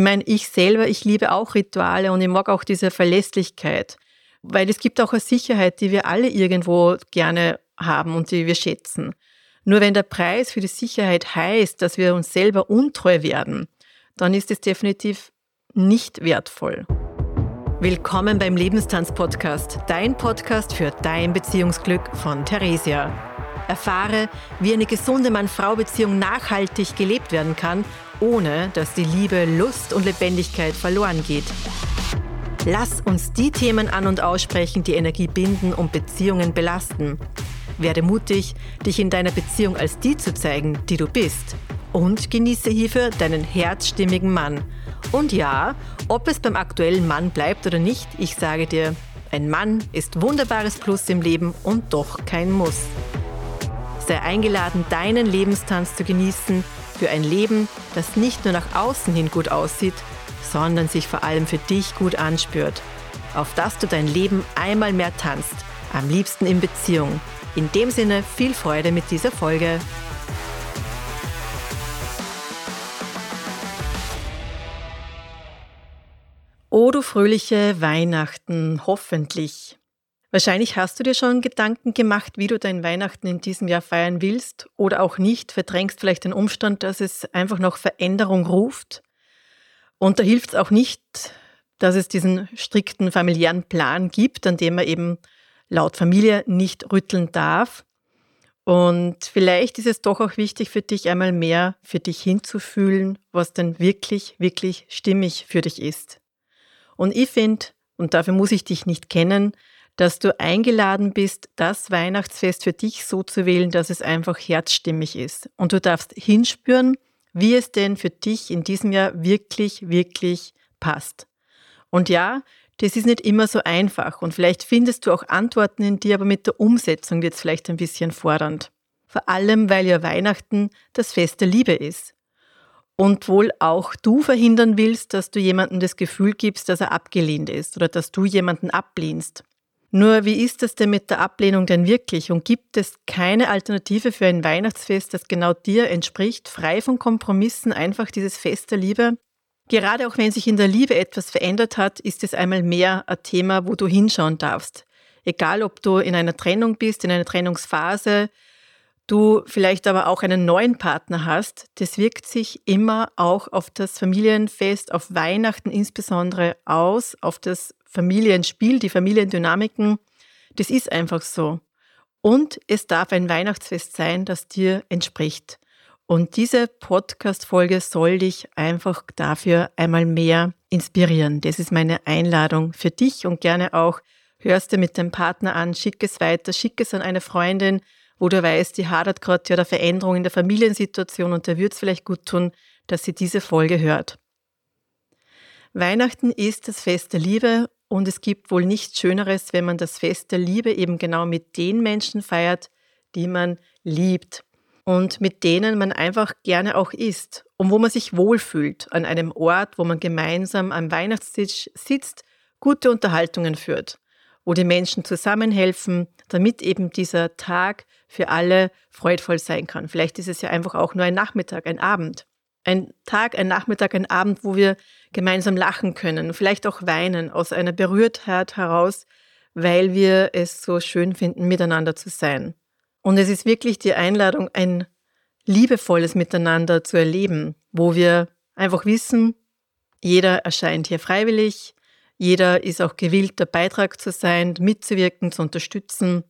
Ich meine, ich selber, ich liebe auch Rituale und ich mag auch diese Verlässlichkeit, weil es gibt auch eine Sicherheit, die wir alle irgendwo gerne haben und die wir schätzen. Nur wenn der Preis für die Sicherheit heißt, dass wir uns selber untreu werden, dann ist es definitiv nicht wertvoll. Willkommen beim Lebenstanz-Podcast, dein Podcast für dein Beziehungsglück von Theresia. Erfahre, wie eine gesunde Mann-Frau-Beziehung nachhaltig gelebt werden kann, ohne dass die Liebe, Lust und Lebendigkeit verloren geht. Lass uns die Themen an und aussprechen, die Energie binden und Beziehungen belasten. Werde mutig, dich in deiner Beziehung als die zu zeigen, die du bist. Und genieße hierfür deinen herzstimmigen Mann – und ja, ob es beim aktuellen Mann bleibt oder nicht, ich sage dir, ein Mann ist wunderbares Plus im Leben und doch kein Muss. Sei eingeladen, deinen Lebenstanz zu genießen für ein Leben, das nicht nur nach außen hin gut aussieht, sondern sich vor allem für dich gut anspürt. Auf dass du dein Leben einmal mehr tanzt, am liebsten in Beziehung. In dem Sinne viel Freude mit dieser Folge. Oh, du fröhliche Weihnachten, hoffentlich. Wahrscheinlich hast du dir schon Gedanken gemacht, wie du dein Weihnachten in diesem Jahr feiern willst oder auch nicht, verdrängst vielleicht den Umstand, dass es einfach noch Veränderung ruft. Und da hilft es auch nicht, dass es diesen strikten familiären Plan gibt, an dem man eben laut Familie nicht rütteln darf. Und vielleicht ist es doch auch wichtig für dich einmal mehr für dich hinzufühlen, was denn wirklich, wirklich stimmig für dich ist. Und ich finde, und dafür muss ich dich nicht kennen, dass du eingeladen bist, das Weihnachtsfest für dich so zu wählen, dass es einfach herzstimmig ist. Und du darfst hinspüren, wie es denn für dich in diesem Jahr wirklich, wirklich passt. Und ja, das ist nicht immer so einfach und vielleicht findest du auch Antworten in dir, aber mit der Umsetzung wird es vielleicht ein bisschen fordernd. Vor allem, weil ja Weihnachten das Fest der Liebe ist und wohl auch du verhindern willst, dass du jemandem das Gefühl gibst, dass er abgelehnt ist oder dass du jemanden ablehnst. Nur wie ist es denn mit der Ablehnung denn wirklich und gibt es keine Alternative für ein Weihnachtsfest, das genau dir entspricht, frei von Kompromissen, einfach dieses Fest der Liebe? Gerade auch wenn sich in der Liebe etwas verändert hat, ist es einmal mehr ein Thema, wo du hinschauen darfst. Egal, ob du in einer Trennung bist, in einer Trennungsphase, du vielleicht aber auch einen neuen Partner hast, das wirkt sich immer auch auf das Familienfest, auf Weihnachten insbesondere aus, auf das Familienspiel, die Familiendynamiken. Das ist einfach so. Und es darf ein Weihnachtsfest sein, das dir entspricht. Und diese Podcast-Folge soll dich einfach dafür einmal mehr inspirieren. Das ist meine Einladung für dich und gerne auch hörst du mit dem Partner an, schick es weiter, schick es an eine Freundin, wo du weißt, die hadert gerade ja der Veränderung in der Familiensituation und da würde es vielleicht gut tun, dass sie diese Folge hört. Weihnachten ist das Fest der Liebe und es gibt wohl nichts Schöneres, wenn man das Fest der Liebe eben genau mit den Menschen feiert, die man liebt und mit denen man einfach gerne auch isst und wo man sich wohlfühlt an einem Ort, wo man gemeinsam am Weihnachtstisch sitzt, gute Unterhaltungen führt, wo die Menschen zusammenhelfen, damit eben dieser Tag für alle freudvoll sein kann. Vielleicht ist es ja einfach auch nur ein Nachmittag, ein Abend. Ein Tag, ein Nachmittag, ein Abend, wo wir gemeinsam lachen können, vielleicht auch weinen aus einer Berührtheit heraus, weil wir es so schön finden, miteinander zu sein. Und es ist wirklich die Einladung, ein liebevolles Miteinander zu erleben, wo wir einfach wissen, jeder erscheint hier freiwillig, jeder ist auch gewillt, der Beitrag zu sein, mitzuwirken, zu unterstützen.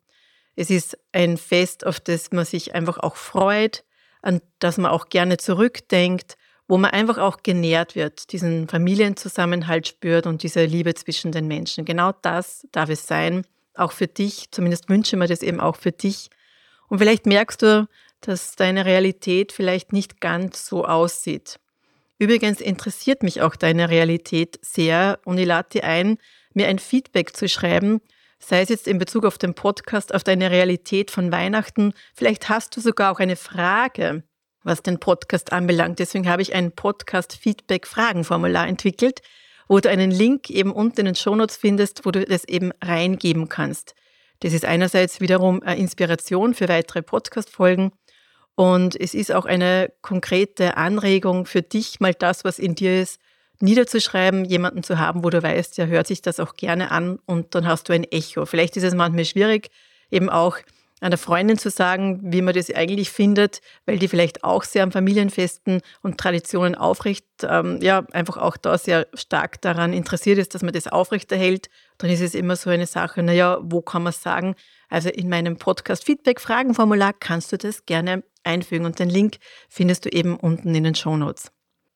Es ist ein Fest, auf das man sich einfach auch freut, an das man auch gerne zurückdenkt, wo man einfach auch genährt wird, diesen Familienzusammenhalt spürt und diese Liebe zwischen den Menschen. Genau das darf es sein, auch für dich. Zumindest wünsche mir das eben auch für dich. Und vielleicht merkst du, dass deine Realität vielleicht nicht ganz so aussieht. Übrigens interessiert mich auch deine Realität sehr und ich lade dir ein, mir ein Feedback zu schreiben, sei es jetzt in Bezug auf den Podcast, auf deine Realität von Weihnachten. Vielleicht hast du sogar auch eine Frage, was den Podcast anbelangt. Deswegen habe ich ein Podcast-Feedback-Fragenformular entwickelt, wo du einen Link eben unten in den Shownotes findest, wo du das eben reingeben kannst. Das ist einerseits wiederum eine Inspiration für weitere Podcast-Folgen und es ist auch eine konkrete Anregung für dich, mal das, was in dir ist, niederzuschreiben, jemanden zu haben, wo du weißt, ja, hört sich das auch gerne an und dann hast du ein Echo. Vielleicht ist es manchmal schwierig, eben auch einer Freundin zu sagen, wie man das eigentlich findet, weil die vielleicht auch sehr an Familienfesten und Traditionen aufrecht, ähm, ja, einfach auch da sehr stark daran interessiert ist, dass man das aufrechterhält, dann ist es immer so eine Sache, naja, wo kann man es sagen? Also in meinem Podcast Feedback Fragenformular kannst du das gerne einfügen und den Link findest du eben unten in den Show Notes.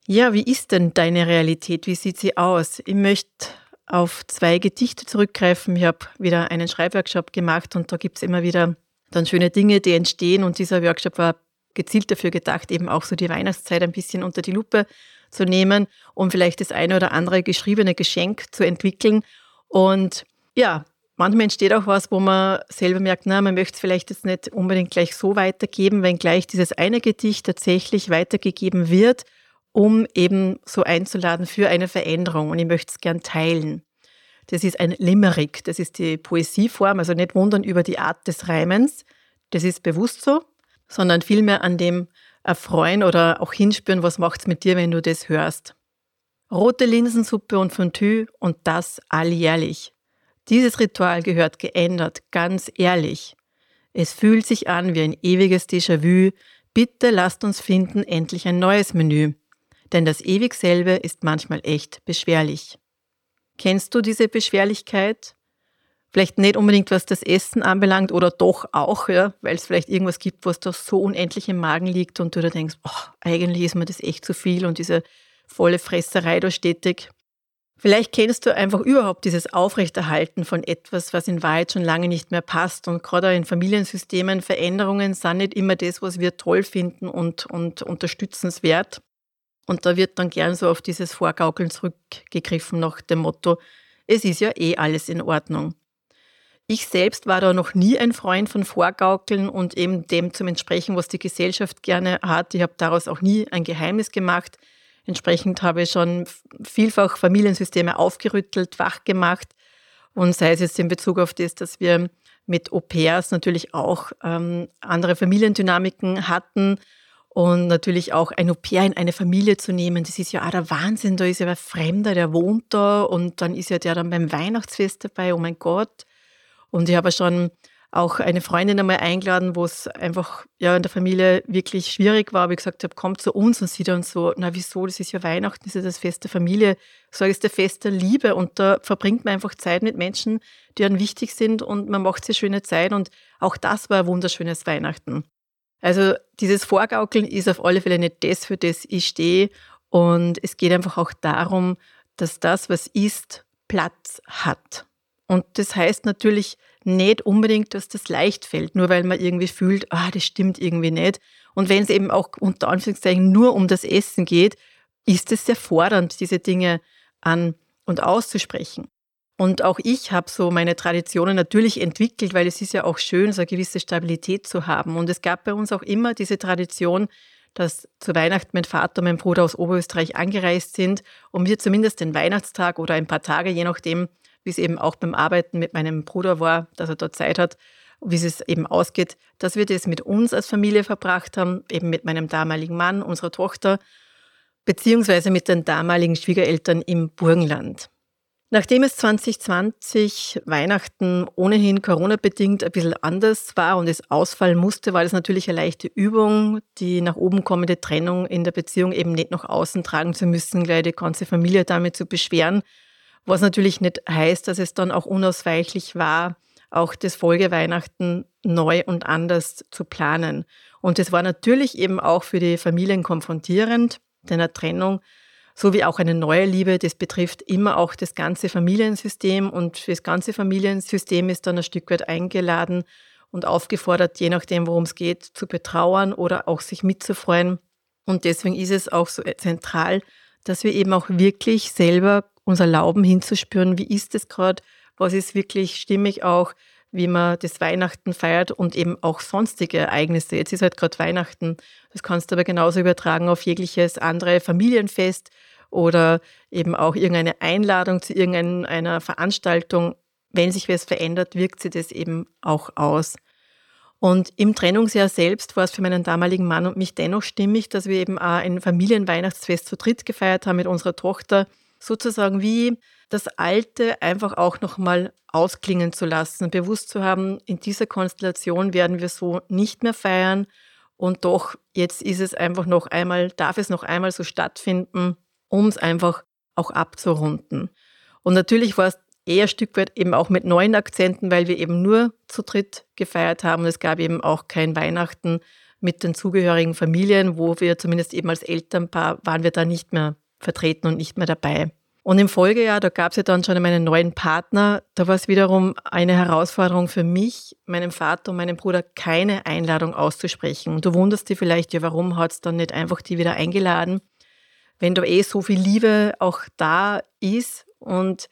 Ja, wie ist denn deine Realität? Wie sieht sie aus? Ich möchte auf zwei Gedichte zurückgreifen. Ich habe wieder einen Schreibworkshop gemacht und da gibt es immer wieder dann schöne Dinge, die entstehen. Und dieser Workshop war gezielt dafür gedacht, eben auch so die Weihnachtszeit ein bisschen unter die Lupe zu nehmen, um vielleicht das eine oder andere geschriebene Geschenk zu entwickeln. Und ja, manchmal entsteht auch was, wo man selber merkt, na, man möchte es vielleicht jetzt nicht unbedingt gleich so weitergeben, wenn gleich dieses eine Gedicht tatsächlich weitergegeben wird, um eben so einzuladen für eine Veränderung. Und ich möchte es gern teilen. Das ist ein Limerick, das ist die Poesieform, also nicht wundern über die Art des Reimens, das ist bewusst so, sondern vielmehr an dem erfreuen oder auch hinspüren, was macht es mit dir, wenn du das hörst. Rote Linsensuppe und Fondue und das alljährlich. Dieses Ritual gehört geändert, ganz ehrlich. Es fühlt sich an wie ein ewiges Déjà-vu. Bitte lasst uns finden endlich ein neues Menü. Denn das ewig selbe ist manchmal echt beschwerlich. Kennst du diese Beschwerlichkeit? Vielleicht nicht unbedingt, was das Essen anbelangt oder doch auch, ja, weil es vielleicht irgendwas gibt, was da so unendlich im Magen liegt und du da denkst, oh, eigentlich ist mir das echt zu viel und diese volle Fresserei da stetig. Vielleicht kennst du einfach überhaupt dieses Aufrechterhalten von etwas, was in Wahrheit schon lange nicht mehr passt. Und gerade in Familiensystemen, Veränderungen sind nicht immer das, was wir toll finden und, und unterstützenswert. Und da wird dann gern so auf dieses Vorgaukeln zurückgegriffen nach dem Motto, es ist ja eh alles in Ordnung. Ich selbst war da noch nie ein Freund von Vorgaukeln und eben dem zum Entsprechen, was die Gesellschaft gerne hat. Ich habe daraus auch nie ein Geheimnis gemacht. Entsprechend habe ich schon vielfach Familiensysteme aufgerüttelt, wach gemacht. Und sei es jetzt in Bezug auf das, dass wir mit Au-pairs natürlich auch ähm, andere Familiendynamiken hatten und natürlich auch ein Au-pair in eine Familie zu nehmen, das ist ja auch der Wahnsinn. Da ist ja ein Fremder, der wohnt da und dann ist ja der dann beim Weihnachtsfest dabei, oh mein Gott. Und ich habe schon auch eine Freundin einmal eingeladen, wo es einfach ja in der Familie wirklich schwierig war, wie ich gesagt habe, kommt zu uns und sie dann so, na wieso, das ist ja Weihnachten, das ist das Fest der Familie. Sage, es ist der Fest der Liebe und da verbringt man einfach Zeit mit Menschen, die einem wichtig sind und man macht sich schöne Zeit und auch das war ein wunderschönes Weihnachten. Also dieses Vorgaukeln ist auf alle Fälle nicht das, für das ich stehe. Und es geht einfach auch darum, dass das, was ist, Platz hat. Und das heißt natürlich nicht unbedingt, dass das leicht fällt, nur weil man irgendwie fühlt, ah, das stimmt irgendwie nicht. Und wenn es eben auch unter Anführungszeichen nur um das Essen geht, ist es sehr fordernd, diese Dinge an und auszusprechen. Und auch ich habe so meine Traditionen natürlich entwickelt, weil es ist ja auch schön, so eine gewisse Stabilität zu haben. Und es gab bei uns auch immer diese Tradition, dass zu Weihnachten mein Vater und mein Bruder aus Oberösterreich angereist sind und wir zumindest den Weihnachtstag oder ein paar Tage, je nachdem, wie es eben auch beim Arbeiten mit meinem Bruder war, dass er dort Zeit hat, wie es eben ausgeht, dass wir das mit uns als Familie verbracht haben, eben mit meinem damaligen Mann, unserer Tochter, beziehungsweise mit den damaligen Schwiegereltern im Burgenland. Nachdem es 2020 Weihnachten ohnehin Corona-bedingt ein bisschen anders war und es ausfallen musste, war das natürlich eine leichte Übung, die nach oben kommende Trennung in der Beziehung eben nicht nach außen tragen zu müssen, gleich die ganze Familie damit zu beschweren. Was natürlich nicht heißt, dass es dann auch unausweichlich war, auch das Folgeweihnachten neu und anders zu planen. Und es war natürlich eben auch für die Familien konfrontierend, denn eine Trennung so wie auch eine neue Liebe, das betrifft immer auch das ganze Familiensystem und das ganze Familiensystem ist dann ein Stück weit eingeladen und aufgefordert, je nachdem, worum es geht, zu betrauern oder auch sich mitzufreuen. Und deswegen ist es auch so zentral, dass wir eben auch wirklich selber uns erlauben hinzuspüren, wie ist es gerade, was ist wirklich stimmig auch, wie man das Weihnachten feiert und eben auch sonstige Ereignisse. Jetzt ist halt gerade Weihnachten. Das kannst du aber genauso übertragen auf jegliches andere Familienfest oder eben auch irgendeine Einladung zu irgendeiner Veranstaltung. Wenn sich was verändert, wirkt sie das eben auch aus. Und im Trennungsjahr selbst war es für meinen damaligen Mann und mich dennoch stimmig, dass wir eben auch ein Familienweihnachtsfest zu dritt gefeiert haben mit unserer Tochter, sozusagen wie das Alte einfach auch nochmal ausklingen zu lassen, bewusst zu haben, in dieser Konstellation werden wir so nicht mehr feiern und doch jetzt ist es einfach noch einmal, darf es noch einmal so stattfinden, um es einfach auch abzurunden. Und natürlich war es eher ein Stück weit eben auch mit neuen Akzenten, weil wir eben nur zu dritt gefeiert haben. Es gab eben auch kein Weihnachten mit den zugehörigen Familien, wo wir zumindest eben als Elternpaar waren wir da nicht mehr vertreten und nicht mehr dabei. Und im Folgejahr, da gab es ja dann schon meinen neuen Partner, da war es wiederum eine Herausforderung für mich, meinem Vater und meinem Bruder keine Einladung auszusprechen. Und du wunderst dich vielleicht, ja, warum hat es dann nicht einfach die wieder eingeladen, wenn da eh so viel Liebe auch da ist. Und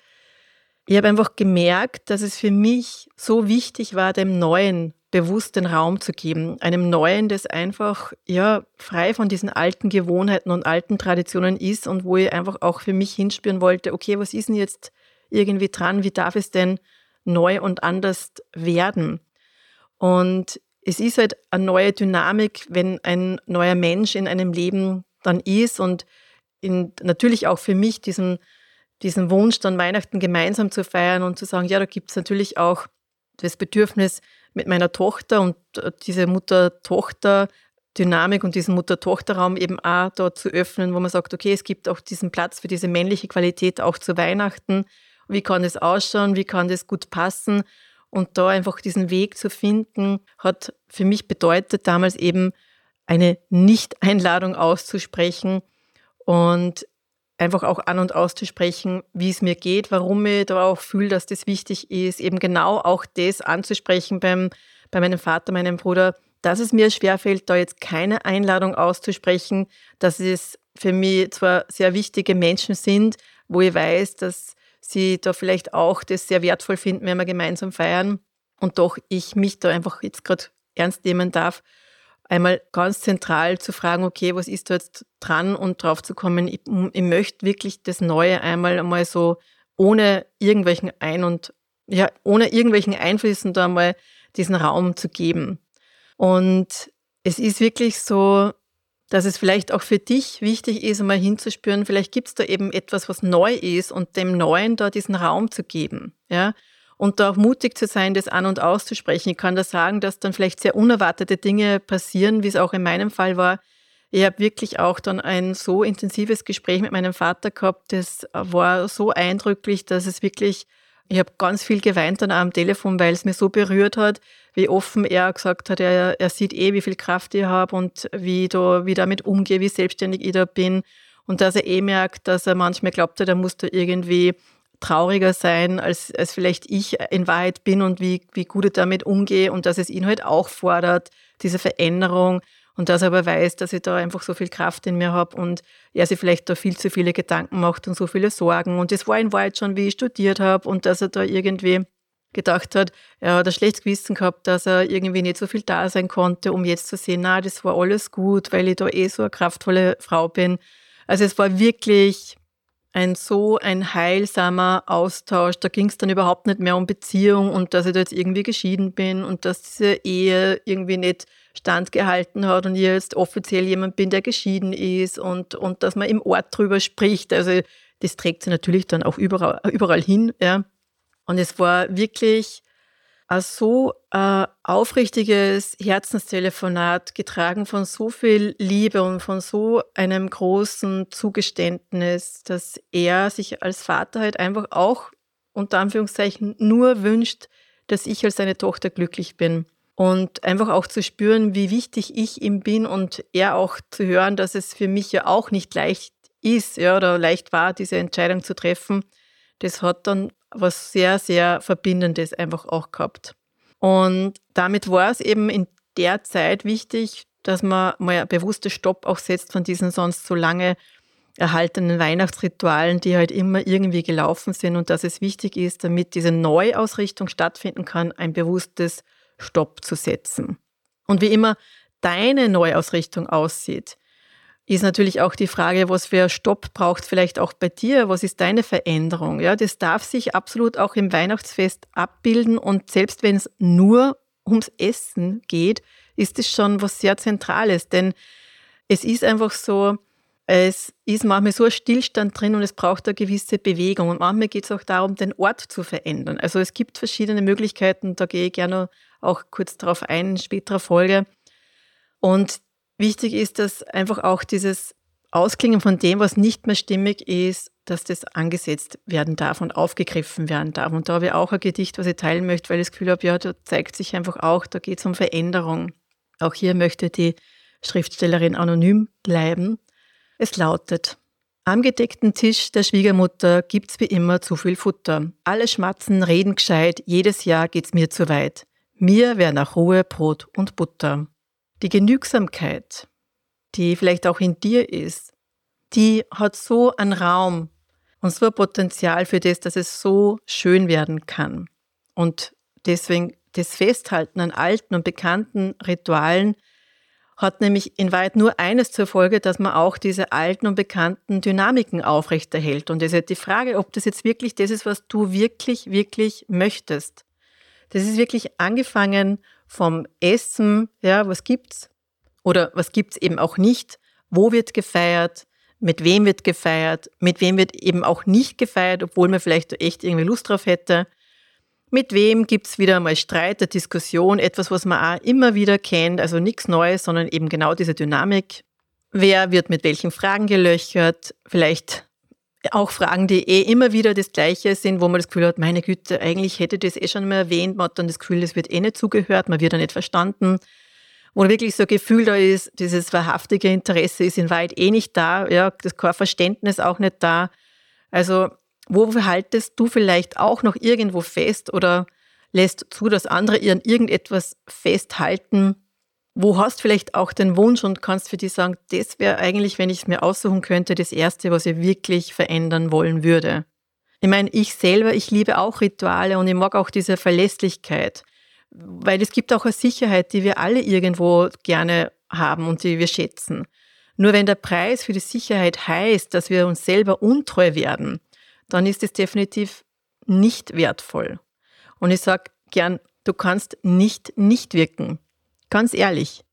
ich habe einfach gemerkt, dass es für mich so wichtig war, dem Neuen bewusst den Raum zu geben. Einem Neuen, das einfach ja, frei von diesen alten Gewohnheiten und alten Traditionen ist und wo ich einfach auch für mich hinspüren wollte, okay, was ist denn jetzt irgendwie dran? Wie darf es denn neu und anders werden? Und es ist halt eine neue Dynamik, wenn ein neuer Mensch in einem Leben dann ist und in, natürlich auch für mich diesen, diesen Wunsch, dann Weihnachten gemeinsam zu feiern und zu sagen, ja, da gibt es natürlich auch das Bedürfnis, mit meiner Tochter und äh, diese Mutter-Tochter-Dynamik und diesen Mutter-Tochter-Raum eben auch dort zu öffnen, wo man sagt, okay, es gibt auch diesen Platz für diese männliche Qualität auch zu Weihnachten. Wie kann das ausschauen? Wie kann das gut passen? Und da einfach diesen Weg zu finden, hat für mich bedeutet damals eben eine Nicht-Einladung auszusprechen und einfach auch an und auszusprechen, wie es mir geht, warum ich da auch fühle, dass das wichtig ist, eben genau auch das anzusprechen beim, bei meinem Vater, meinem Bruder, dass es mir schwerfällt, da jetzt keine Einladung auszusprechen, dass es für mich zwar sehr wichtige Menschen sind, wo ich weiß, dass sie da vielleicht auch das sehr wertvoll finden, wenn wir gemeinsam feiern. Und doch ich mich da einfach jetzt gerade ernst nehmen darf einmal ganz zentral zu fragen, okay, was ist da jetzt dran und drauf zu kommen, ich, ich möchte wirklich das Neue einmal einmal so ohne irgendwelchen Ein- und ja, ohne irgendwelchen Einflüssen da mal diesen Raum zu geben. Und es ist wirklich so, dass es vielleicht auch für dich wichtig ist, einmal hinzuspüren, vielleicht gibt es da eben etwas, was neu ist und dem Neuen da diesen Raum zu geben. Ja? Und da auch mutig zu sein, das an und auszusprechen. Ich kann da sagen, dass dann vielleicht sehr unerwartete Dinge passieren, wie es auch in meinem Fall war. Ich habe wirklich auch dann ein so intensives Gespräch mit meinem Vater gehabt. Das war so eindrücklich, dass es wirklich, ich habe ganz viel geweint dann am Telefon, weil es mir so berührt hat, wie offen er gesagt hat, er, er sieht eh, wie viel Kraft ich habe und wie, da, wie damit umgehe, wie selbstständig ich da bin. Und dass er eh merkt, dass er manchmal glaubt hat, er musste irgendwie trauriger sein, als, als vielleicht ich in Wahrheit bin und wie, wie gut ich damit umgehe und dass es ihn halt auch fordert, diese Veränderung und dass er aber weiß, dass ich da einfach so viel Kraft in mir habe und er sich vielleicht da viel zu viele Gedanken macht und so viele Sorgen. Und das war in Wahrheit schon, wie ich studiert habe und dass er da irgendwie gedacht hat, er hat ein schlechtes Gewissen gehabt, dass er irgendwie nicht so viel da sein konnte, um jetzt zu sehen, na, das war alles gut, weil ich da eh so eine kraftvolle Frau bin. Also es war wirklich ein so ein heilsamer Austausch. Da ging es dann überhaupt nicht mehr um Beziehung und dass ich da jetzt irgendwie geschieden bin und dass diese Ehe irgendwie nicht standgehalten hat und ich jetzt offiziell jemand bin, der geschieden ist und, und dass man im Ort drüber spricht. Also das trägt sie natürlich dann auch überall, überall hin. Ja. Und es war wirklich so äh, aufrichtiges Herzenstelefonat, getragen von so viel Liebe und von so einem großen Zugeständnis, dass er sich als Vater halt einfach auch unter Anführungszeichen nur wünscht, dass ich als seine Tochter glücklich bin. Und einfach auch zu spüren, wie wichtig ich ihm bin und er auch zu hören, dass es für mich ja auch nicht leicht ist ja, oder leicht war, diese Entscheidung zu treffen. Das hat dann was sehr, sehr Verbindendes einfach auch gehabt. Und damit war es eben in der Zeit wichtig, dass man mal ein bewusstes Stopp auch setzt von diesen sonst so lange erhaltenen Weihnachtsritualen, die halt immer irgendwie gelaufen sind und dass es wichtig ist, damit diese Neuausrichtung stattfinden kann, ein bewusstes Stopp zu setzen. Und wie immer deine Neuausrichtung aussieht, ist natürlich auch die Frage, was für Stopp braucht vielleicht auch bei dir? Was ist deine Veränderung? Ja, das darf sich absolut auch im Weihnachtsfest abbilden und selbst wenn es nur ums Essen geht, ist es schon was sehr Zentrales. Denn es ist einfach so, es ist manchmal so ein Stillstand drin und es braucht eine gewisse Bewegung. Und manchmal geht es auch darum, den Ort zu verändern. Also es gibt verschiedene Möglichkeiten, da gehe ich gerne auch kurz darauf ein in späterer Folge. Und wichtig ist, dass einfach auch dieses Ausklingen von dem, was nicht mehr stimmig ist, dass das angesetzt werden darf und aufgegriffen werden darf. Und da habe ich auch ein Gedicht, was ich teilen möchte, weil ich das Gefühl habe, ja, da zeigt sich einfach auch, da geht es um Veränderung. Auch hier möchte die Schriftstellerin anonym bleiben. Es lautet, am gedeckten Tisch der Schwiegermutter gibt's wie immer zu viel Futter. Alle schmatzen, reden gescheit, jedes Jahr geht's mir zu weit. Mir wär nach Ruhe Brot und Butter. Die Genügsamkeit, die vielleicht auch in dir ist, die hat so einen Raum und so ein Potenzial für das, dass es so schön werden kann. Und deswegen das Festhalten an alten und bekannten Ritualen hat nämlich in weit nur eines zur Folge, dass man auch diese alten und bekannten Dynamiken aufrechterhält. Und es ist halt die Frage, ob das jetzt wirklich das ist, was du wirklich, wirklich möchtest. Das ist wirklich angefangen vom Essen, ja, was gibt's? Oder was gibt's eben auch nicht? Wo wird gefeiert? Mit wem wird gefeiert? Mit wem wird eben auch nicht gefeiert, obwohl man vielleicht echt irgendwie Lust drauf hätte? Mit wem gibt es wieder mal Streit, eine Diskussion, etwas, was man auch immer wieder kennt, also nichts Neues, sondern eben genau diese Dynamik. Wer wird mit welchen Fragen gelöchert? Vielleicht auch Fragen, die eh immer wieder das Gleiche sind, wo man das Gefühl hat, meine Güte, eigentlich hätte das eh schon mal erwähnt, man hat dann das Gefühl, das wird eh nicht zugehört, man wird da nicht verstanden. Wo wirklich so ein Gefühl da ist, dieses wahrhaftige Interesse ist in weit eh nicht da, ja, das Verständnis auch nicht da. Also wo haltest du vielleicht auch noch irgendwo fest oder lässt zu, dass andere ihren irgendetwas festhalten? Wo hast vielleicht auch den Wunsch und kannst für dich sagen, das wäre eigentlich, wenn ich es mir aussuchen könnte, das Erste, was ich wirklich verändern wollen würde? Ich meine, ich selber, ich liebe auch Rituale und ich mag auch diese Verlässlichkeit, weil es gibt auch eine Sicherheit, die wir alle irgendwo gerne haben und die wir schätzen. Nur wenn der Preis für die Sicherheit heißt, dass wir uns selber untreu werden, dann ist es definitiv nicht wertvoll. Und ich sage gern, du kannst nicht nicht wirken. Ganz ehrlich.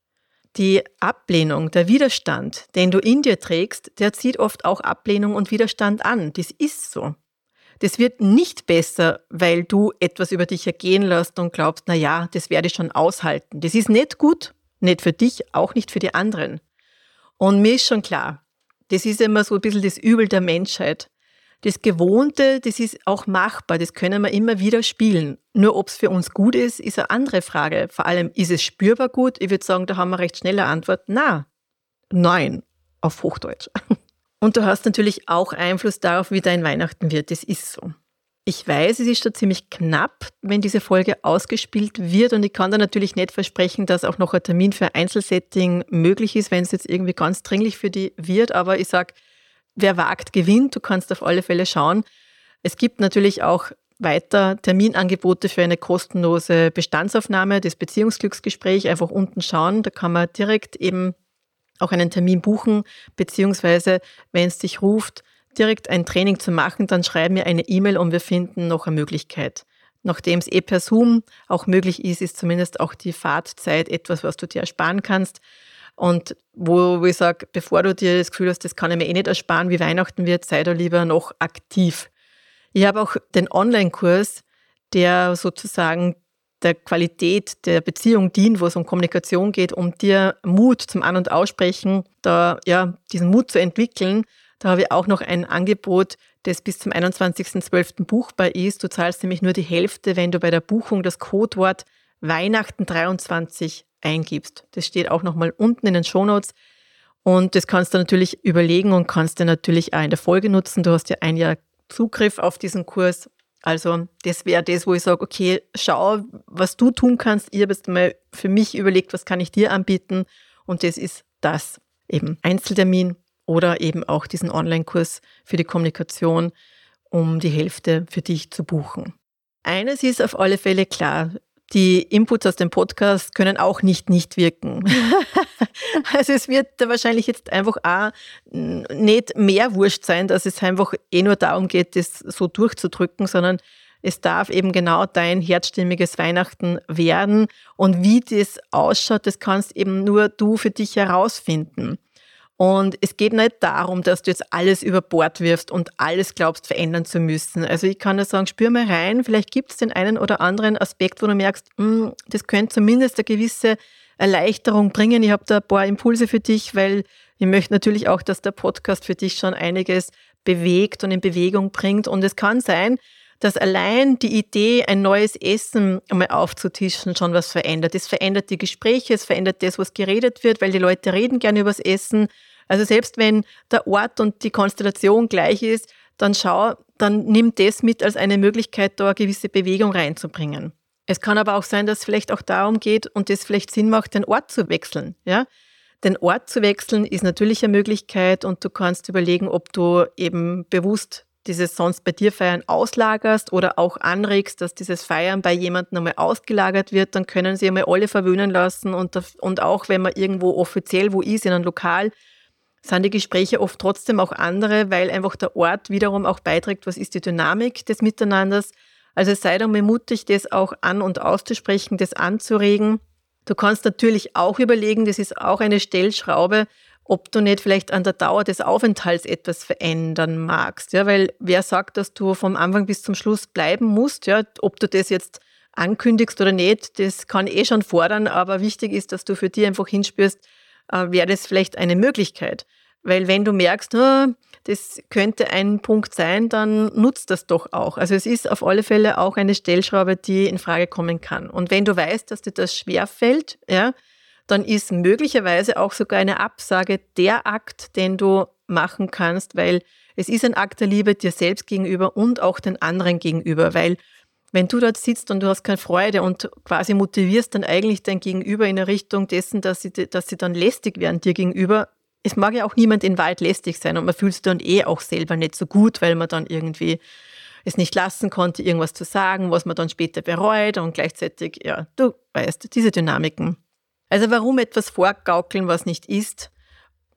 Die Ablehnung, der Widerstand, den du in dir trägst, der zieht oft auch Ablehnung und Widerstand an. Das ist so. Das wird nicht besser, weil du etwas über dich ergehen lässt und glaubst, na ja, das werde ich schon aushalten. Das ist nicht gut, nicht für dich, auch nicht für die anderen. Und mir ist schon klar, das ist immer so ein bisschen das Übel der Menschheit. Das Gewohnte, das ist auch machbar, das können wir immer wieder spielen. Nur ob es für uns gut ist, ist eine andere Frage. Vor allem, ist es spürbar gut? Ich würde sagen, da haben wir recht schnelle Antwort. Na, nein, auf Hochdeutsch. Und du hast natürlich auch Einfluss darauf, wie dein Weihnachten wird. Das ist so. Ich weiß, es ist schon ziemlich knapp, wenn diese Folge ausgespielt wird und ich kann da natürlich nicht versprechen, dass auch noch ein Termin für Einzelsetting möglich ist, wenn es jetzt irgendwie ganz dringlich für die wird, aber ich sage, wer wagt, gewinnt. Du kannst auf alle Fälle schauen. Es gibt natürlich auch weiter Terminangebote für eine kostenlose Bestandsaufnahme, das Beziehungsglücksgespräch. Einfach unten schauen, da kann man direkt eben auch einen Termin buchen, beziehungsweise, wenn es dich ruft, direkt ein Training zu machen, dann schreib mir eine E-Mail und wir finden noch eine Möglichkeit. Nachdem es eh per Zoom auch möglich ist, ist zumindest auch die Fahrtzeit etwas, was du dir ersparen kannst. Und wo, ich sage, bevor du dir das Gefühl hast, das kann ich mir eh nicht ersparen, wie Weihnachten wird, sei da lieber noch aktiv. Ich habe auch den Online-Kurs, der sozusagen der Qualität der Beziehung dient, wo es um Kommunikation geht, um dir Mut zum An- und Aussprechen, da ja, diesen Mut zu entwickeln. Da habe ich auch noch ein Angebot, das bis zum 21.12. buchbar ist. Du zahlst nämlich nur die Hälfte, wenn du bei der Buchung das Codewort Weihnachten 23 eingibst. Das steht auch nochmal unten in den Shownotes. Und das kannst du natürlich überlegen und kannst du natürlich auch in der Folge nutzen. Du hast ja ein Jahr Zugriff auf diesen Kurs. Also das wäre das, wo ich sage, okay, schau, was du tun kannst. Habe jetzt mal für mich überlegt, was kann ich dir anbieten. Und das ist das, eben Einzeltermin oder eben auch diesen Online-Kurs für die Kommunikation, um die Hälfte für dich zu buchen. Eines ist auf alle Fälle klar, die Inputs aus dem Podcast können auch nicht nicht wirken. also es wird da wahrscheinlich jetzt einfach auch nicht mehr wurscht sein, dass es einfach eh nur darum geht, das so durchzudrücken, sondern Es darf eben genau dein herzstimmiges Weihnachten werden. Und wie das ausschaut, das kannst eben nur du für dich herausfinden. Und es geht nicht darum, dass du jetzt alles über Bord wirfst und alles glaubst verändern zu müssen. Also ich kann nur sagen, spür mal rein, vielleicht gibt es den einen oder anderen Aspekt, wo du merkst, mh, hm, das könnte zumindest eine gewisse Erleichterung bringen. Ich habe da ein paar Impulse für dich, weil ich möchte natürlich auch, dass der Podcast für dich schon einiges bewegt und in Bewegung bringt. Und es kann sein, dass allein die Idee, ein neues Essen einmal aufzutischen, schon was verändert. Es verändert die Gespräche, es verändert das, was geredet wird, weil die Leute reden gerne übers Essen. Also selbst wenn der Ort und die Konstellation gleich ist, dann schau, dann nimm das mit als eine Möglichkeit, da eine gewisse Bewegung reinzubringen. Es kann aber auch sein, dass es vielleicht auch darum geht und es vielleicht Sinn macht, den Ort zu wechseln. Ja? Den Ort zu wechseln ist natürlich eine Möglichkeit und du kannst überlegen, ob du eben bewusst dieses sonst bei dir Feiern auslagerst oder auch anregst, dass dieses Feiern bei jemandem einmal ausgelagert wird, dann können sie einmal alle verwöhnen lassen und, und auch wenn man irgendwo offiziell wo ist, in einem Lokal, sind die Gespräche oft trotzdem auch andere, weil einfach der Ort wiederum auch beiträgt, was ist die Dynamik des Miteinanders. Also sei doch mal mutig, das auch an- und auszusprechen, das anzuregen. Du kannst natürlich auch überlegen, das ist auch eine Stellschraube, ob du nicht vielleicht an der Dauer des Aufenthalts etwas verändern magst. Ja, weil wer sagt, dass du vom Anfang bis zum Schluss bleiben musst, ja, ob du das jetzt ankündigst oder nicht, das kann eh schon fordern, aber wichtig ist, dass du für dich einfach hinspürst, äh, wäre das vielleicht eine Möglichkeit. Weil wenn du merkst, oh, das könnte ein Punkt sein, dann nutzt das doch auch. Also es ist auf alle Fälle auch eine Stellschraube, die in Frage kommen kann. Und wenn du weißt, dass dir das schwer fällt, ja, dann ist möglicherweise auch sogar eine Absage der Akt, den du machen kannst, weil es ist ein Akt der Liebe dir selbst gegenüber und auch den anderen gegenüber, weil wenn du dort sitzt und du hast keine Freude und quasi motivierst dann eigentlich dein Gegenüber in der Richtung dessen, dass sie, dass sie dann lästig werden dir gegenüber, es mag ja auch niemand in Wahrheit lästig sein und man fühlt sich dann eh auch selber nicht so gut, weil man dann irgendwie es nicht lassen konnte, irgendwas zu sagen, was man dann später bereut und gleichzeitig, ja, du weißt, diese Dynamiken. Also warum etwas vorgaukeln, was nicht ist,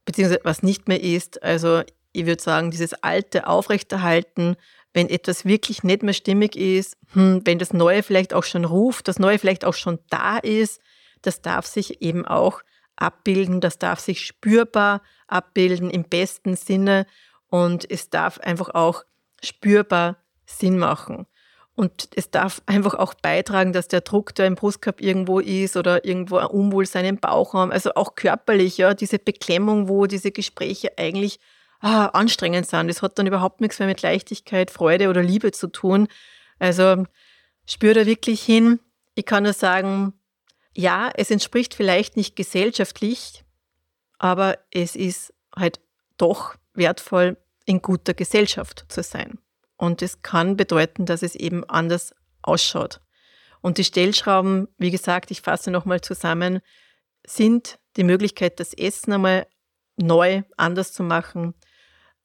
beziehungsweise was nicht mehr ist, also ich würde sagen, dieses alte Aufrechterhalten, wenn etwas wirklich nicht mehr stimmig ist, hm, wenn das Neue vielleicht auch schon ruft, das Neue vielleicht auch schon da ist, das darf sich eben auch abbilden, das darf sich spürbar abbilden im besten Sinne und es darf einfach auch spürbar Sinn machen. Und es darf einfach auch beitragen, dass der Druck, der im Brustkorb irgendwo ist oder irgendwo ein Unwohlsein im Bauchraum, also auch körperlich, ja, diese Beklemmung, wo diese Gespräche eigentlich ah, anstrengend sind. Das hat dann überhaupt nichts mehr mit Leichtigkeit, Freude oder Liebe zu tun. Also spür da wirklich hin. Ich kann nur sagen, ja, es entspricht vielleicht nicht gesellschaftlich, aber es ist halt doch wertvoll, in guter Gesellschaft zu sein. Und es kann bedeuten, dass es eben anders ausschaut. Und die Stellschrauben, wie gesagt, ich fasse nochmal zusammen, sind die Möglichkeit, das Essen einmal neu, anders zu machen,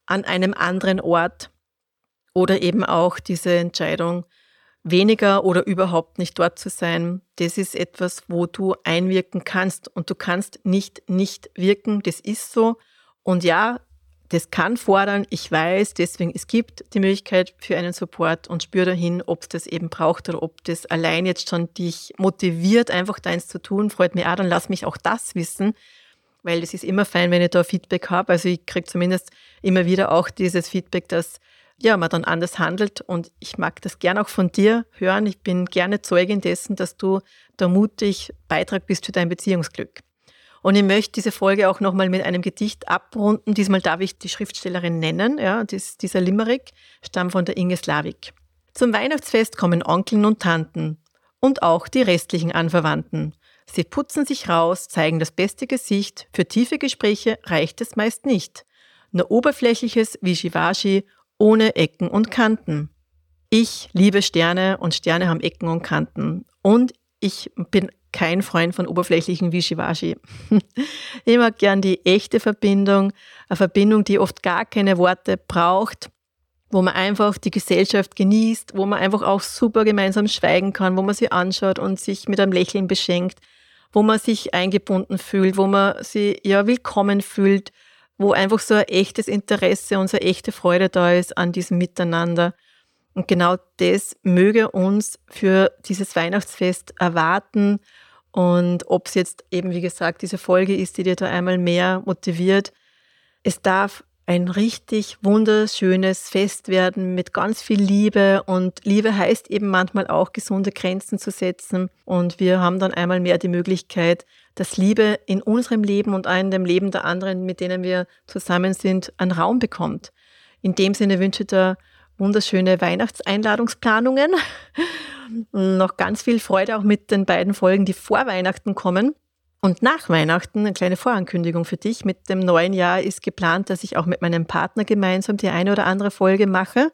an einem anderen Ort oder eben auch diese Entscheidung, weniger oder überhaupt nicht dort zu sein. Das ist etwas, wo du einwirken kannst und du kannst nicht nicht wirken. Das ist so. Und ja, das kann fordern. Ich weiß, deswegen es gibt die Möglichkeit für einen Support und spür dahin, ob es das eben braucht oder ob das allein jetzt schon dich motiviert, einfach deins zu tun. Freut mich auch, dann lass mich auch das wissen weil es ist immer fein, wenn ich da Feedback habe. Also ich kriege zumindest immer wieder auch dieses Feedback, dass ja, man dann anders handelt und ich mag das gern auch von dir hören. Ich bin gerne Zeugin dessen, dass du da mutig Beitrag bist für dein Beziehungsglück. Und ich möchte diese Folge auch nochmal mit einem Gedicht abrunden. Diesmal darf ich die Schriftstellerin nennen. Ja, dies, dieser Limerick stammt von der Inge Slavik. Zum Weihnachtsfest kommen Onkeln und Tanten und auch die restlichen Anverwandten. Sie putzen sich raus, zeigen das beste Gesicht. Für tiefe Gespräche reicht es meist nicht. Nur oberflächliches Wischiwaschi ohne Ecken und Kanten. Ich liebe Sterne und Sterne haben Ecken und Kanten. Und ich bin kein Freund von oberflächlichen Wischiwaschi. ich mag gern die echte Verbindung, eine Verbindung, die oft gar keine Worte braucht, wo man einfach die Gesellschaft genießt, wo man einfach auch super gemeinsam schweigen kann, wo man sie anschaut und sich mit einem Lächeln beschenkt wo man sich eingebunden fühlt, wo man sich ja willkommen fühlt, wo einfach so ein echtes Interesse und so eine echte Freude da ist an diesem Miteinander. Und genau das möge uns für dieses Weihnachtsfest erwarten. Und ob es jetzt eben, wie gesagt, diese Folge ist, die dir da einmal mehr motiviert. Es darf ein richtig wunderschönes Fest werden mit ganz viel Liebe. Und Liebe heißt eben manchmal auch, gesunde Grenzen zu setzen. Und wir haben dann einmal mehr die Möglichkeit, dass Liebe in unserem Leben und auch in dem Leben der anderen, mit denen wir zusammen sind, einen Raum bekommt. In dem Sinne wünsche ich dir wunderschöne Weihnachtseinladungsplanungen. Noch ganz viel Freude auch mit den beiden Folgen, die vor Weihnachten kommen. Und nach Weihnachten, eine kleine Vorankündigung für dich, mit dem neuen Jahr ist geplant, dass ich auch mit meinem Partner gemeinsam die eine oder andere Folge mache.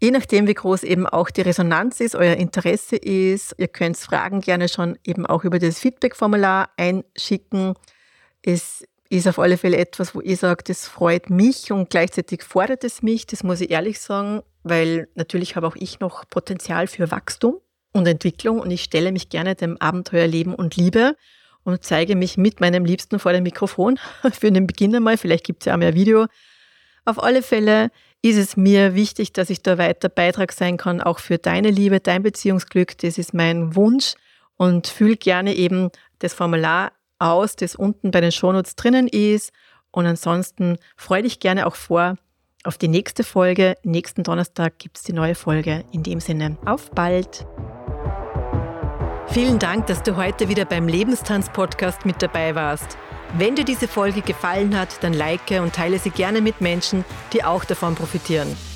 Je nachdem, wie groß eben auch die Resonanz ist, euer Interesse ist. Ihr könnt Fragen gerne schon eben auch über das Feedback-Formular einschicken. Es ist auf alle Fälle etwas, wo ich sage, das freut mich und gleichzeitig fordert es mich, das muss ich ehrlich sagen, weil natürlich habe auch ich noch Potenzial für Wachstum und Entwicklung und ich stelle mich gerne dem Abenteuer Leben und Liebe und zeige mich mit meinem Liebsten vor dem Mikrofon für den Beginn einmal. Vielleicht gibt es ja auch mehr Video. Auf alle Fälle ist es mir wichtig, dass ich da weiter Beitrag sein kann, auch für deine Liebe, dein Beziehungsglück. Das ist mein Wunsch und fühl gerne eben das Formular aus, das unten bei den Shownotes drinnen ist. Und ansonsten freue dich gerne auch vor auf die nächste Folge. Nächsten Donnerstag gibt es die neue Folge. In dem Sinne, auf bald! Vielen Dank, dass du heute wieder beim Lebenstanz-Podcast mit dabei warst. Wenn dir diese Folge gefallen hat, dann like und teile sie gerne mit Menschen, die auch davon profitieren.